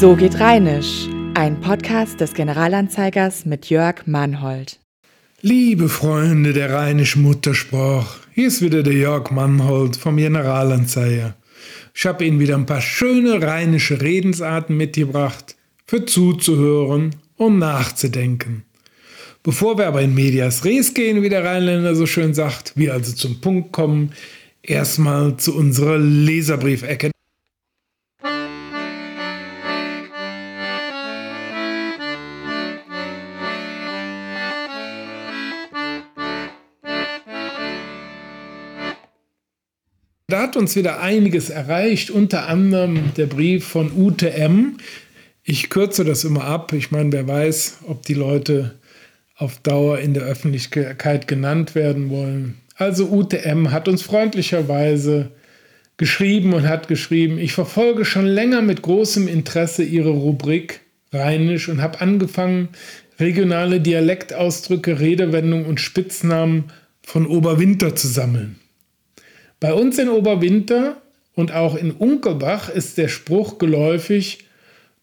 So geht Rheinisch, ein Podcast des Generalanzeigers mit Jörg Mannhold. Liebe Freunde der rheinischen Muttersprache, hier ist wieder der Jörg Mannhold vom Generalanzeiger. Ich habe Ihnen wieder ein paar schöne rheinische Redensarten mitgebracht, für zuzuhören und nachzudenken. Bevor wir aber in Medias Res gehen, wie der Rheinländer so schön sagt, wir also zum Punkt kommen, erstmal zu unserer Leserbriefecke. Hat uns wieder einiges erreicht, unter anderem der Brief von UTM. Ich kürze das immer ab. Ich meine, wer weiß, ob die Leute auf Dauer in der Öffentlichkeit genannt werden wollen. Also UTM hat uns freundlicherweise geschrieben und hat geschrieben, ich verfolge schon länger mit großem Interesse Ihre Rubrik Rheinisch und habe angefangen, regionale Dialektausdrücke, Redewendungen und Spitznamen von Oberwinter zu sammeln. Bei uns in Oberwinter und auch in Unkelbach ist der Spruch geläufig,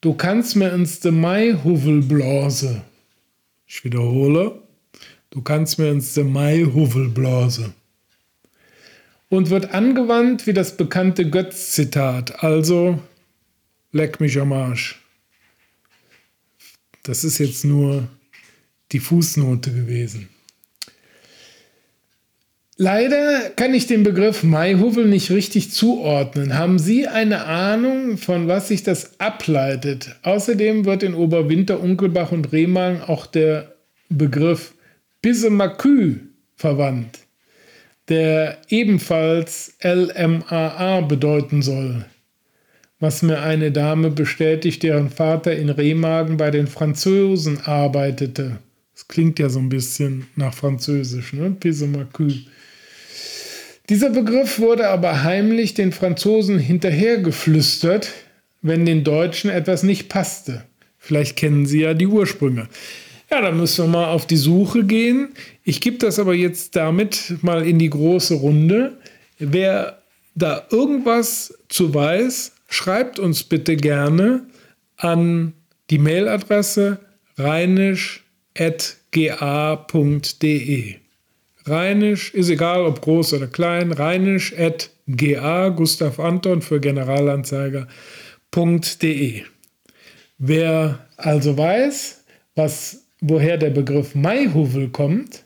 du kannst mir ins de Maihuvel blase. Ich wiederhole, du kannst mir ins de Maihuvel blase. Und wird angewandt wie das bekannte Götz-Zitat, also leck mich am Arsch. Das ist jetzt nur die Fußnote gewesen. Leider kann ich den Begriff Maihuvel nicht richtig zuordnen. Haben Sie eine Ahnung, von was sich das ableitet? Außerdem wird in Oberwinter, Unkelbach und Remagen auch der Begriff Pissemakü verwandt, der ebenfalls LMAA bedeuten soll. Was mir eine Dame bestätigt, deren Vater in Remagen bei den Franzosen arbeitete. Das klingt ja so ein bisschen nach Französisch, ne? Pissemakü. Dieser Begriff wurde aber heimlich den Franzosen hinterhergeflüstert, wenn den Deutschen etwas nicht passte. Vielleicht kennen Sie ja die Ursprünge. Ja, da müssen wir mal auf die Suche gehen. Ich gebe das aber jetzt damit mal in die große Runde. Wer da irgendwas zu weiß, schreibt uns bitte gerne an die Mailadresse rheinisch.ga.de. Rheinisch, ist egal ob groß oder klein, rheinisch at ga, Gustav Anton für Generalanzeiger.de. Wer also weiß, was, woher der Begriff Maihuvel kommt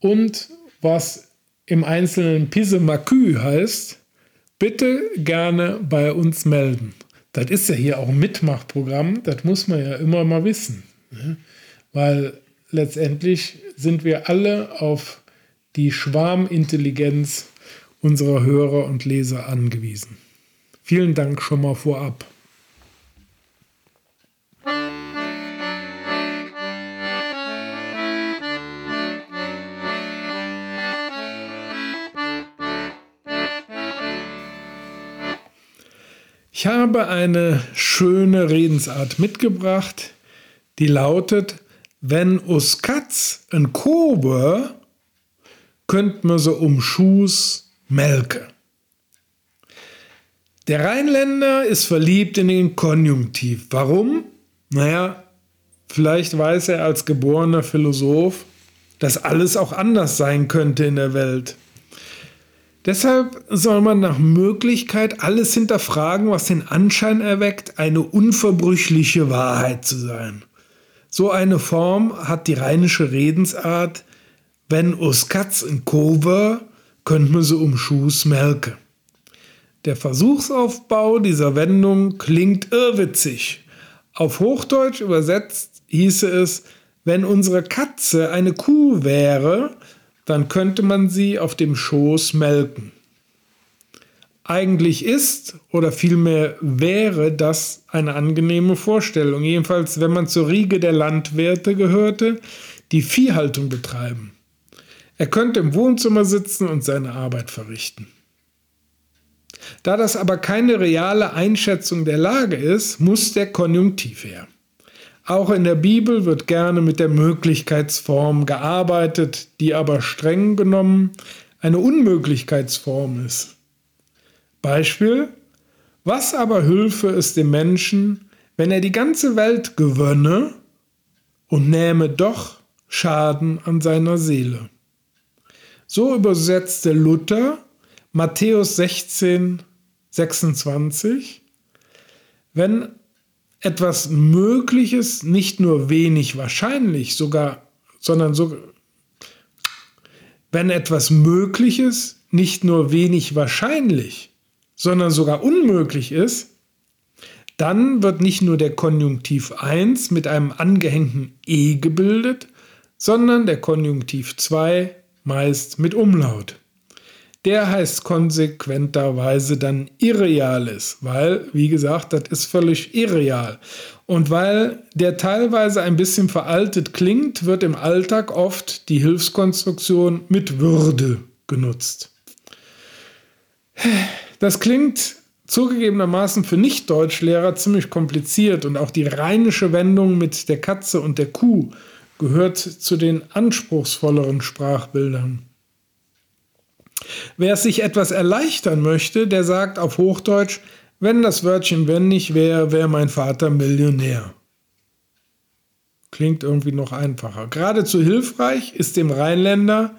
und was im Einzelnen Pisemakü heißt, bitte gerne bei uns melden. Das ist ja hier auch ein Mitmachprogramm, das muss man ja immer mal wissen. Ne? Weil letztendlich sind wir alle auf die Schwarmintelligenz unserer Hörer und Leser angewiesen. Vielen Dank schon mal vorab. Ich habe eine schöne Redensart mitgebracht, die lautet, wenn us Katz ein Kobe, könnt man so um Schuss melke. Der Rheinländer ist verliebt in den Konjunktiv. Warum? Naja, vielleicht weiß er als geborener Philosoph, dass alles auch anders sein könnte in der Welt. Deshalb soll man nach Möglichkeit alles hinterfragen, was den Anschein erweckt, eine unverbrüchliche Wahrheit zu sein. So eine Form hat die rheinische Redensart, wenn us Katz in Kover, könnt man so um Schuss melke. Der Versuchsaufbau dieser Wendung klingt irrwitzig. Auf Hochdeutsch übersetzt hieße es, wenn unsere Katze eine Kuh wäre, dann könnte man sie auf dem Schoß melken. Eigentlich ist oder vielmehr wäre das eine angenehme Vorstellung, jedenfalls wenn man zur Riege der Landwirte gehörte, die Viehhaltung betreiben. Er könnte im Wohnzimmer sitzen und seine Arbeit verrichten. Da das aber keine reale Einschätzung der Lage ist, muss der Konjunktiv her. Auch in der Bibel wird gerne mit der Möglichkeitsform gearbeitet, die aber streng genommen eine Unmöglichkeitsform ist. Beispiel, was aber hülfe es dem Menschen, wenn er die ganze Welt gewönne und nähme doch Schaden an seiner Seele. So übersetzte Luther Matthäus 16, 26, wenn etwas Mögliches nicht nur wenig wahrscheinlich, sogar, sondern so, wenn etwas Mögliches nicht nur wenig wahrscheinlich, sondern sogar unmöglich ist, dann wird nicht nur der Konjunktiv 1 mit einem angehängten e gebildet, sondern der Konjunktiv 2 meist mit Umlaut. Der heißt konsequenterweise dann Irreales, weil, wie gesagt, das ist völlig irreal. Und weil der teilweise ein bisschen veraltet klingt, wird im Alltag oft die Hilfskonstruktion mit Würde genutzt. Das klingt zugegebenermaßen für Nicht-Deutschlehrer ziemlich kompliziert und auch die rheinische Wendung mit der Katze und der Kuh gehört zu den anspruchsvolleren Sprachbildern. Wer sich etwas erleichtern möchte, der sagt auf Hochdeutsch, wenn das Wörtchen wenn nicht wäre, wäre mein Vater Millionär. Klingt irgendwie noch einfacher. Geradezu hilfreich ist dem Rheinländer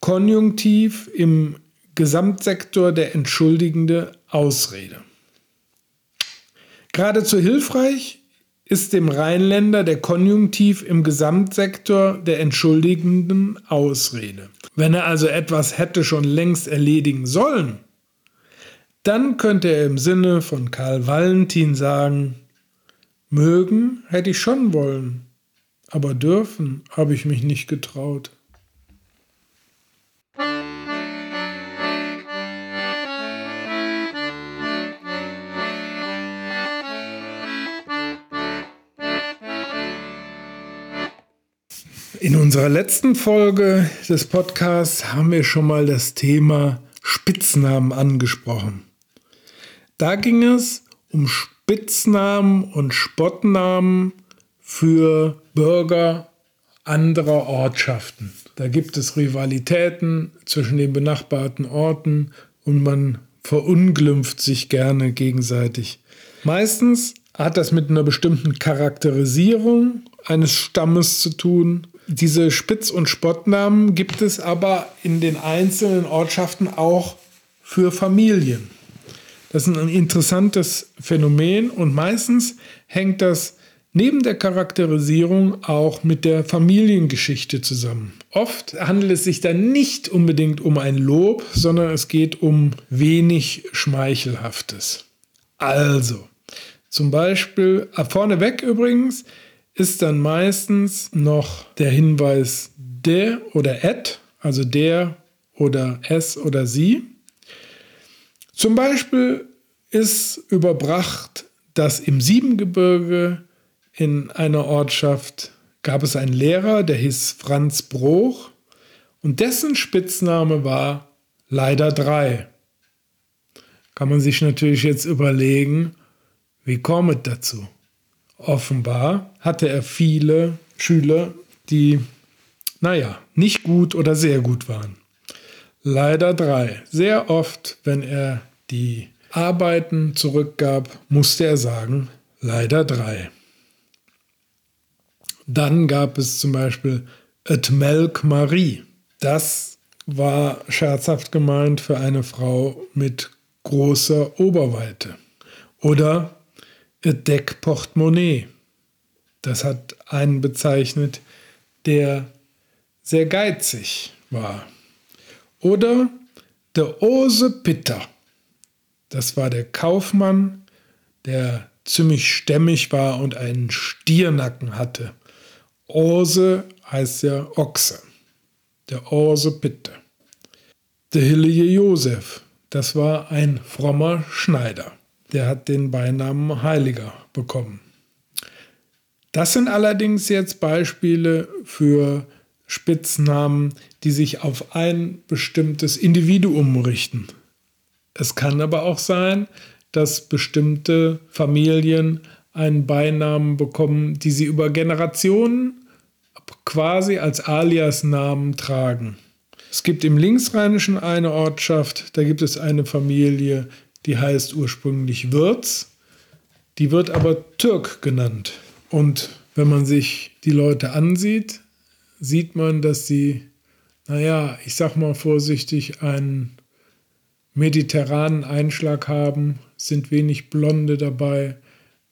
Konjunktiv im Gesamtsektor der entschuldigende Ausrede. Geradezu hilfreich ist dem Rheinländer der Konjunktiv im Gesamtsektor der entschuldigenden Ausrede. Wenn er also etwas hätte schon längst erledigen sollen, dann könnte er im Sinne von Karl Valentin sagen, mögen hätte ich schon wollen, aber dürfen habe ich mich nicht getraut. In unserer letzten Folge des Podcasts haben wir schon mal das Thema Spitznamen angesprochen. Da ging es um Spitznamen und Spottnamen für Bürger anderer Ortschaften. Da gibt es Rivalitäten zwischen den benachbarten Orten und man verunglimpft sich gerne gegenseitig. Meistens hat das mit einer bestimmten Charakterisierung eines Stammes zu tun diese Spitz- und Spottnamen gibt es aber in den einzelnen Ortschaften auch für Familien. Das ist ein interessantes Phänomen und meistens hängt das neben der Charakterisierung auch mit der Familiengeschichte zusammen. Oft handelt es sich dann nicht unbedingt um ein Lob, sondern es geht um wenig Schmeichelhaftes. Also, zum Beispiel, äh, vorneweg übrigens, ist dann meistens noch der Hinweis der oder et, also der oder es oder sie. Zum Beispiel ist überbracht, dass im Siebengebirge in einer Ortschaft gab es einen Lehrer, der hieß Franz Bruch und dessen Spitzname war leider drei. Kann man sich natürlich jetzt überlegen, wie kommt dazu? Offenbar hatte er viele Schüler, die, naja, nicht gut oder sehr gut waren. Leider drei. Sehr oft, wenn er die Arbeiten zurückgab, musste er sagen, leider drei. Dann gab es zum Beispiel Et Melk Marie. Das war scherzhaft gemeint für eine Frau mit großer Oberweite. Oder Deckportemonnaie. Das hat einen bezeichnet, der sehr geizig war. Oder der Ose Pitter. Das war der Kaufmann, der ziemlich stämmig war und einen Stiernacken hatte. Ose heißt ja Ochse. Der Ose Pitter. Der Hillige Josef. Das war ein frommer Schneider der hat den Beinamen Heiliger bekommen. Das sind allerdings jetzt Beispiele für Spitznamen, die sich auf ein bestimmtes Individuum richten. Es kann aber auch sein, dass bestimmte Familien einen Beinamen bekommen, die sie über Generationen quasi als Aliasnamen tragen. Es gibt im Linksrheinischen eine Ortschaft, da gibt es eine Familie, die heißt ursprünglich Wirz. Die wird aber Türk genannt. Und wenn man sich die Leute ansieht, sieht man, dass sie, naja, ich sag mal vorsichtig, einen mediterranen Einschlag haben, sind wenig Blonde dabei,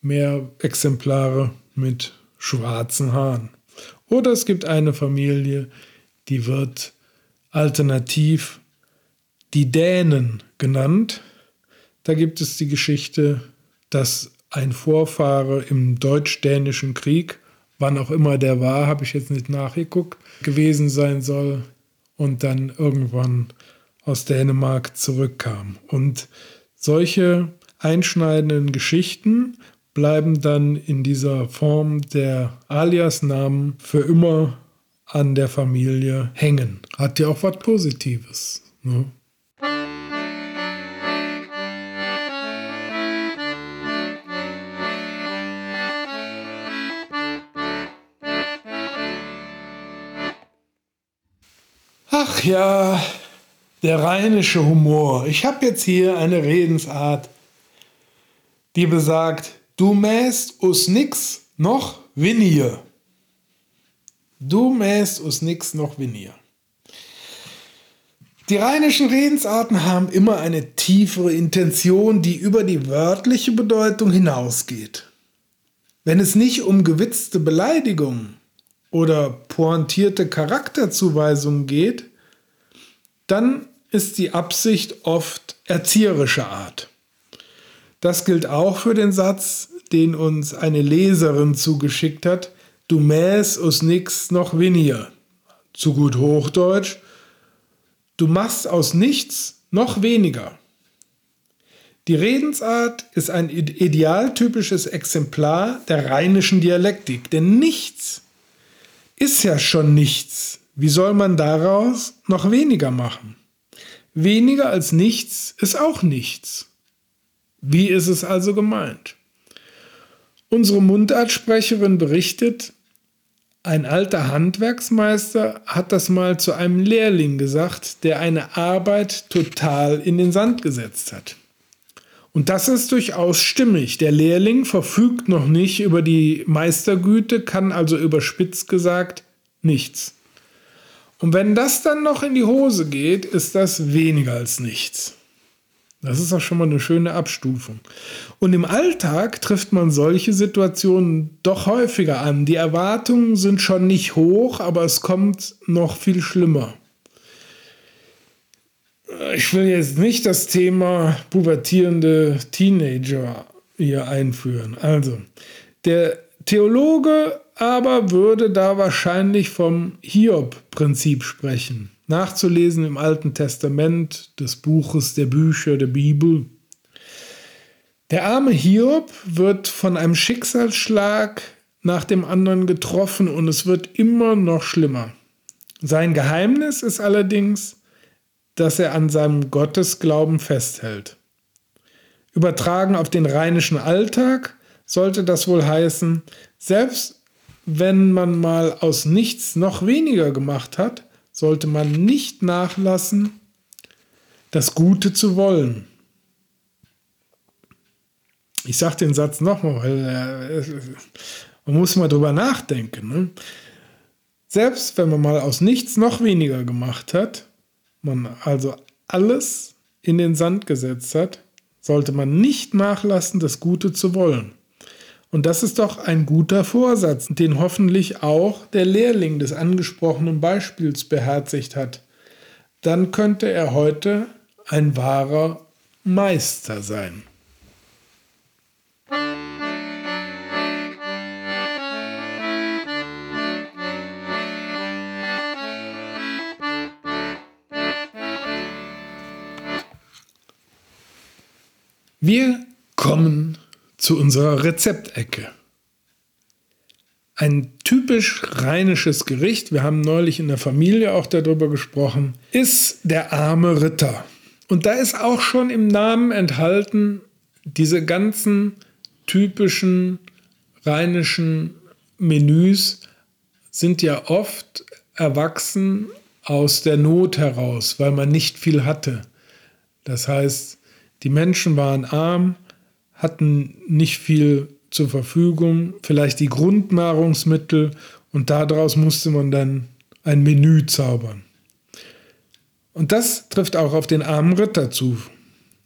mehr Exemplare mit schwarzen Haaren. Oder es gibt eine Familie, die wird alternativ die Dänen genannt. Da gibt es die Geschichte, dass ein Vorfahre im deutsch-dänischen Krieg, wann auch immer der war, habe ich jetzt nicht nachgeguckt, gewesen sein soll und dann irgendwann aus Dänemark zurückkam. Und solche einschneidenden Geschichten bleiben dann in dieser Form der Aliasnamen für immer an der Familie hängen. Hat ja auch was Positives. Ne? Ach ja, der rheinische Humor. Ich habe jetzt hier eine Redensart, die besagt, du mäst us nix noch weniger. Du mäst us nix noch weniger. Die rheinischen Redensarten haben immer eine tiefere Intention, die über die wörtliche Bedeutung hinausgeht. Wenn es nicht um gewitzte Beleidigungen oder pointierte Charakterzuweisungen geht, dann ist die Absicht oft erzieherischer Art. Das gilt auch für den Satz, den uns eine Leserin zugeschickt hat, du mäß us nix noch weniger. Zu gut Hochdeutsch, du machst aus nichts noch weniger. Die Redensart ist ein idealtypisches Exemplar der rheinischen Dialektik, denn nichts ist ja schon nichts. Wie soll man daraus noch weniger machen? Weniger als nichts ist auch nichts. Wie ist es also gemeint? Unsere Mundartsprecherin berichtet, ein alter Handwerksmeister hat das mal zu einem Lehrling gesagt, der eine Arbeit total in den Sand gesetzt hat. Und das ist durchaus stimmig. Der Lehrling verfügt noch nicht über die Meistergüte, kann also überspitzt gesagt nichts. Und wenn das dann noch in die Hose geht, ist das weniger als nichts. Das ist auch schon mal eine schöne Abstufung. Und im Alltag trifft man solche Situationen doch häufiger an. Die Erwartungen sind schon nicht hoch, aber es kommt noch viel schlimmer. Ich will jetzt nicht das Thema pubertierende Teenager hier einführen. Also, der Theologe aber würde da wahrscheinlich vom Hiob-Prinzip sprechen. Nachzulesen im Alten Testament des Buches der Bücher der Bibel. Der arme Hiob wird von einem Schicksalsschlag nach dem anderen getroffen und es wird immer noch schlimmer. Sein Geheimnis ist allerdings, dass er an seinem Gottesglauben festhält. Übertragen auf den rheinischen Alltag sollte das wohl heißen, selbst wenn man mal aus nichts noch weniger gemacht hat, sollte man nicht nachlassen, das Gute zu wollen. Ich sage den Satz nochmal, weil äh, man muss mal drüber nachdenken. Ne? Selbst wenn man mal aus nichts noch weniger gemacht hat, man also alles in den Sand gesetzt hat, sollte man nicht nachlassen, das Gute zu wollen. Und das ist doch ein guter Vorsatz, den hoffentlich auch der Lehrling des angesprochenen Beispiels beherzigt hat. Dann könnte er heute ein wahrer Meister sein. Wir kommen zu unserer Rezeptecke. Ein typisch rheinisches Gericht, wir haben neulich in der Familie auch darüber gesprochen, ist der arme Ritter. Und da ist auch schon im Namen enthalten diese ganzen typischen rheinischen Menüs sind ja oft erwachsen aus der Not heraus, weil man nicht viel hatte. Das heißt, die Menschen waren arm, hatten nicht viel zur Verfügung, vielleicht die Grundnahrungsmittel und daraus musste man dann ein Menü zaubern. Und das trifft auch auf den armen Ritter zu.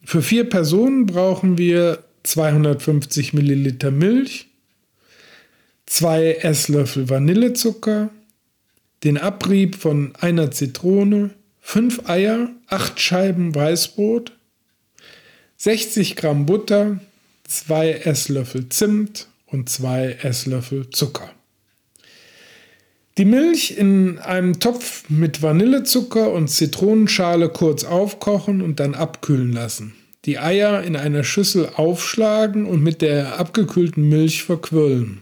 Für vier Personen brauchen wir 250 Milliliter Milch, zwei Esslöffel Vanillezucker, den Abrieb von einer Zitrone, fünf Eier, acht Scheiben Weißbrot, 60 Gramm Butter, zwei Esslöffel Zimt und zwei Esslöffel Zucker. Die Milch in einem Topf mit Vanillezucker und Zitronenschale kurz aufkochen und dann abkühlen lassen. Die Eier in einer Schüssel aufschlagen und mit der abgekühlten Milch verquirlen.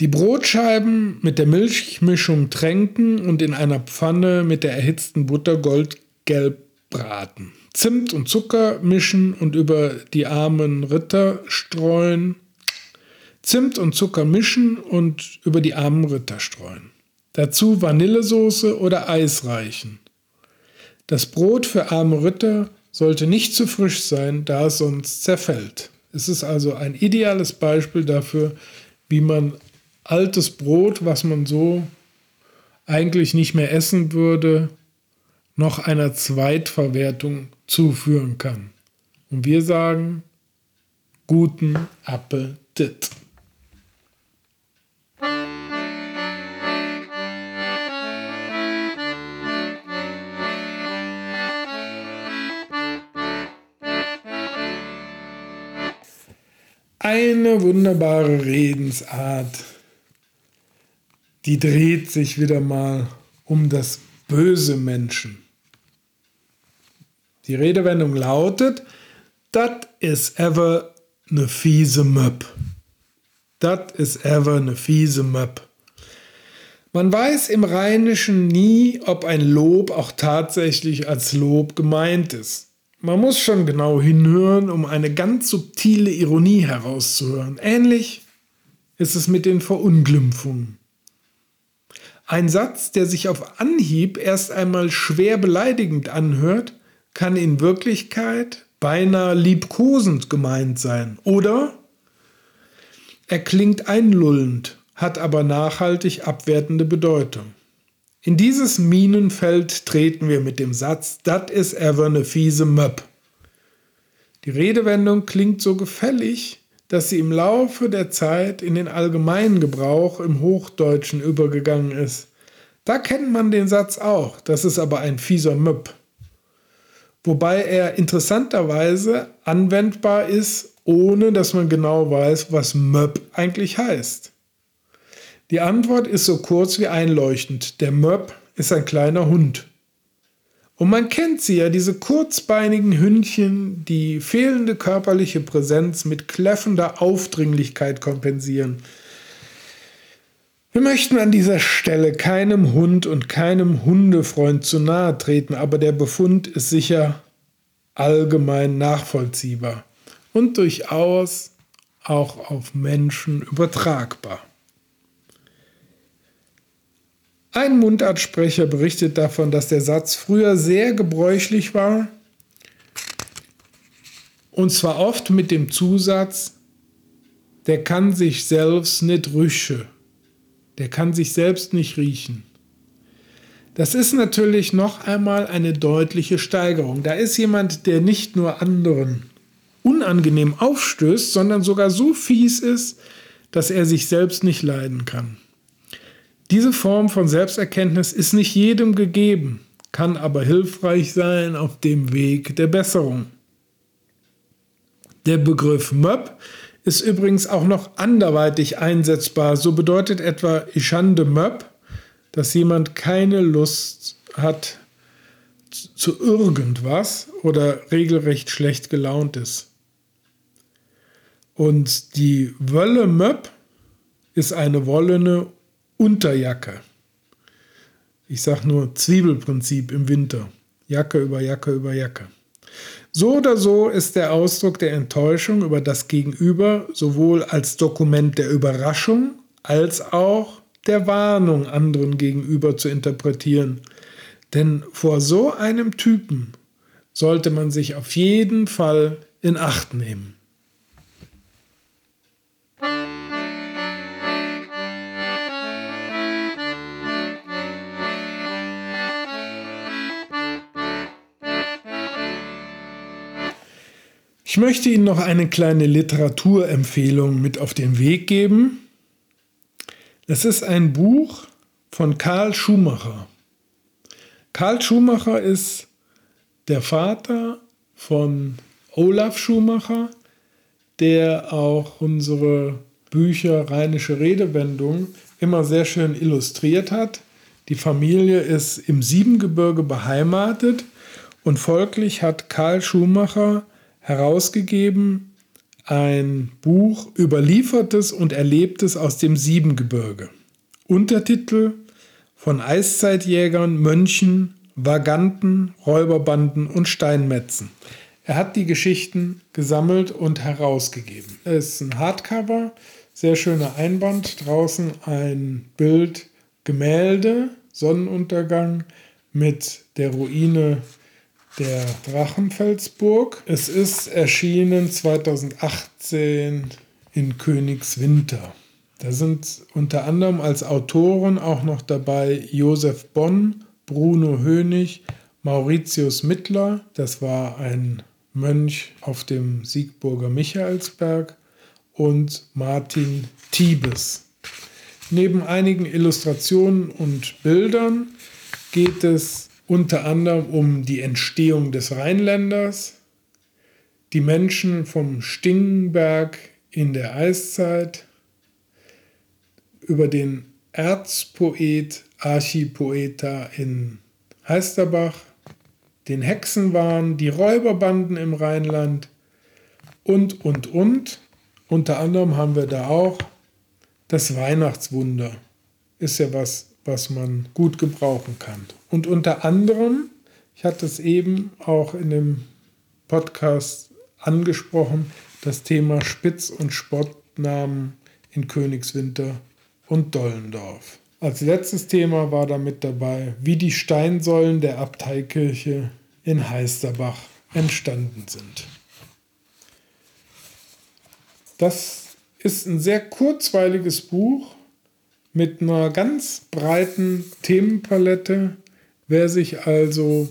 Die Brotscheiben mit der Milchmischung tränken und in einer Pfanne mit der erhitzten Butter goldgelb braten. Zimt und Zucker mischen und über die armen Ritter streuen. Zimt und Zucker mischen und über die armen Ritter streuen. Dazu Vanillesoße oder Eis reichen. Das Brot für arme Ritter sollte nicht zu frisch sein, da es sonst zerfällt. Es ist also ein ideales Beispiel dafür, wie man altes Brot, was man so eigentlich nicht mehr essen würde, noch einer Zweitverwertung zuführen kann. Und wir sagen, guten Appetit. Eine wunderbare Redensart, die dreht sich wieder mal um das böse Menschen. Die Redewendung lautet, dat is ever ne fiese Möb. Dat is ever ne fiese Möb. Man weiß im Rheinischen nie, ob ein Lob auch tatsächlich als Lob gemeint ist. Man muss schon genau hinhören, um eine ganz subtile Ironie herauszuhören. Ähnlich ist es mit den Verunglimpfungen. Ein Satz, der sich auf Anhieb erst einmal schwer beleidigend anhört, kann in Wirklichkeit beinahe liebkosend gemeint sein. Oder er klingt einlullend, hat aber nachhaltig abwertende Bedeutung. In dieses Minenfeld treten wir mit dem Satz, dat is ever ne fiese Möb. Die Redewendung klingt so gefällig, dass sie im Laufe der Zeit in den allgemeinen Gebrauch im Hochdeutschen übergegangen ist. Da kennt man den Satz auch, das ist aber ein fieser Möb wobei er interessanterweise anwendbar ist, ohne dass man genau weiß, was Möb eigentlich heißt. Die Antwort ist so kurz wie einleuchtend. Der Möb ist ein kleiner Hund. Und man kennt sie ja, diese kurzbeinigen Hündchen, die fehlende körperliche Präsenz mit kläffender Aufdringlichkeit kompensieren. Wir möchten an dieser Stelle keinem Hund und keinem Hundefreund zu nahe treten, aber der Befund ist sicher allgemein nachvollziehbar und durchaus auch auf Menschen übertragbar. Ein Mundartsprecher berichtet davon, dass der Satz früher sehr gebräuchlich war, und zwar oft mit dem Zusatz, der kann sich selbst nicht rüsche. Der kann sich selbst nicht riechen. Das ist natürlich noch einmal eine deutliche Steigerung. Da ist jemand, der nicht nur anderen unangenehm aufstößt, sondern sogar so fies ist, dass er sich selbst nicht leiden kann. Diese Form von Selbsterkenntnis ist nicht jedem gegeben, kann aber hilfreich sein auf dem Weg der Besserung. Der Begriff Möb ist übrigens auch noch anderweitig einsetzbar. So bedeutet etwa Ishande Möb, dass jemand keine Lust hat zu irgendwas oder regelrecht schlecht gelaunt ist. Und die Wölle Möb ist eine wollene Unterjacke. Ich sage nur Zwiebelprinzip im Winter. Jacke über Jacke über Jacke. So oder so ist der Ausdruck der Enttäuschung über das Gegenüber sowohl als Dokument der Überraschung als auch der Warnung anderen gegenüber zu interpretieren. Denn vor so einem Typen sollte man sich auf jeden Fall in Acht nehmen. Ich möchte Ihnen noch eine kleine Literaturempfehlung mit auf den Weg geben. Es ist ein Buch von Karl Schumacher. Karl Schumacher ist der Vater von Olaf Schumacher, der auch unsere Bücher Rheinische Redewendung immer sehr schön illustriert hat. Die Familie ist im Siebengebirge beheimatet und folglich hat Karl Schumacher herausgegeben ein Buch Überliefertes und Erlebtes aus dem Siebengebirge. Untertitel von Eiszeitjägern, Mönchen, Vaganten, Räuberbanden und Steinmetzen. Er hat die Geschichten gesammelt und herausgegeben. Es ist ein Hardcover, sehr schöner Einband, draußen ein Bild, Gemälde, Sonnenuntergang mit der Ruine der Drachenfelsburg. Es ist erschienen 2018 in Königswinter. Da sind unter anderem als Autoren auch noch dabei Josef Bonn, Bruno Hönig, Mauritius Mittler, das war ein Mönch auf dem Siegburger Michaelsberg, und Martin Tiebes. Neben einigen Illustrationen und Bildern geht es unter anderem um die Entstehung des Rheinländers, die Menschen vom Stingenberg in der Eiszeit, über den Erzpoet Archipoeta in Heisterbach, den Hexenwahn, die Räuberbanden im Rheinland und, und, und. Unter anderem haben wir da auch das Weihnachtswunder. Ist ja was was man gut gebrauchen kann. Und unter anderem, ich hatte es eben auch in dem Podcast angesprochen, das Thema Spitz- und Spottnamen in Königswinter und Dollendorf. Als letztes Thema war damit dabei, wie die Steinsäulen der Abteikirche in Heisterbach entstanden sind. Das ist ein sehr kurzweiliges Buch, mit einer ganz breiten Themenpalette. Wer sich also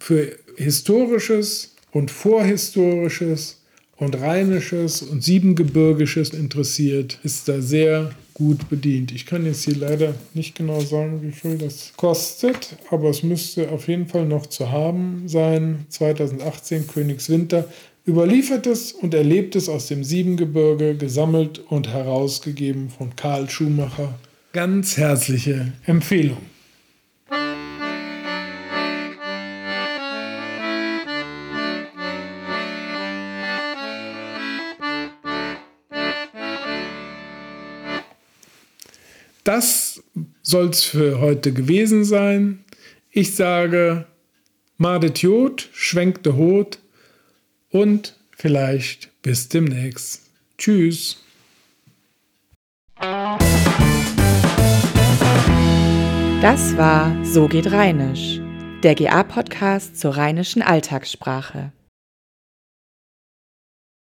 für historisches und vorhistorisches und rheinisches und siebengebirgisches interessiert, ist da sehr gut bedient. Ich kann jetzt hier leider nicht genau sagen, wie viel das kostet, aber es müsste auf jeden Fall noch zu haben sein. 2018 Königswinter. Überliefertes und Erlebtes aus dem Siebengebirge, gesammelt und herausgegeben von Karl Schumacher ganz herzliche Empfehlung. Das soll es für heute gewesen sein. Ich sage, Madet Jod, schwenkte Hot und vielleicht bis demnächst. Tschüss. Das war So geht Rheinisch, der GA-Podcast zur rheinischen Alltagssprache.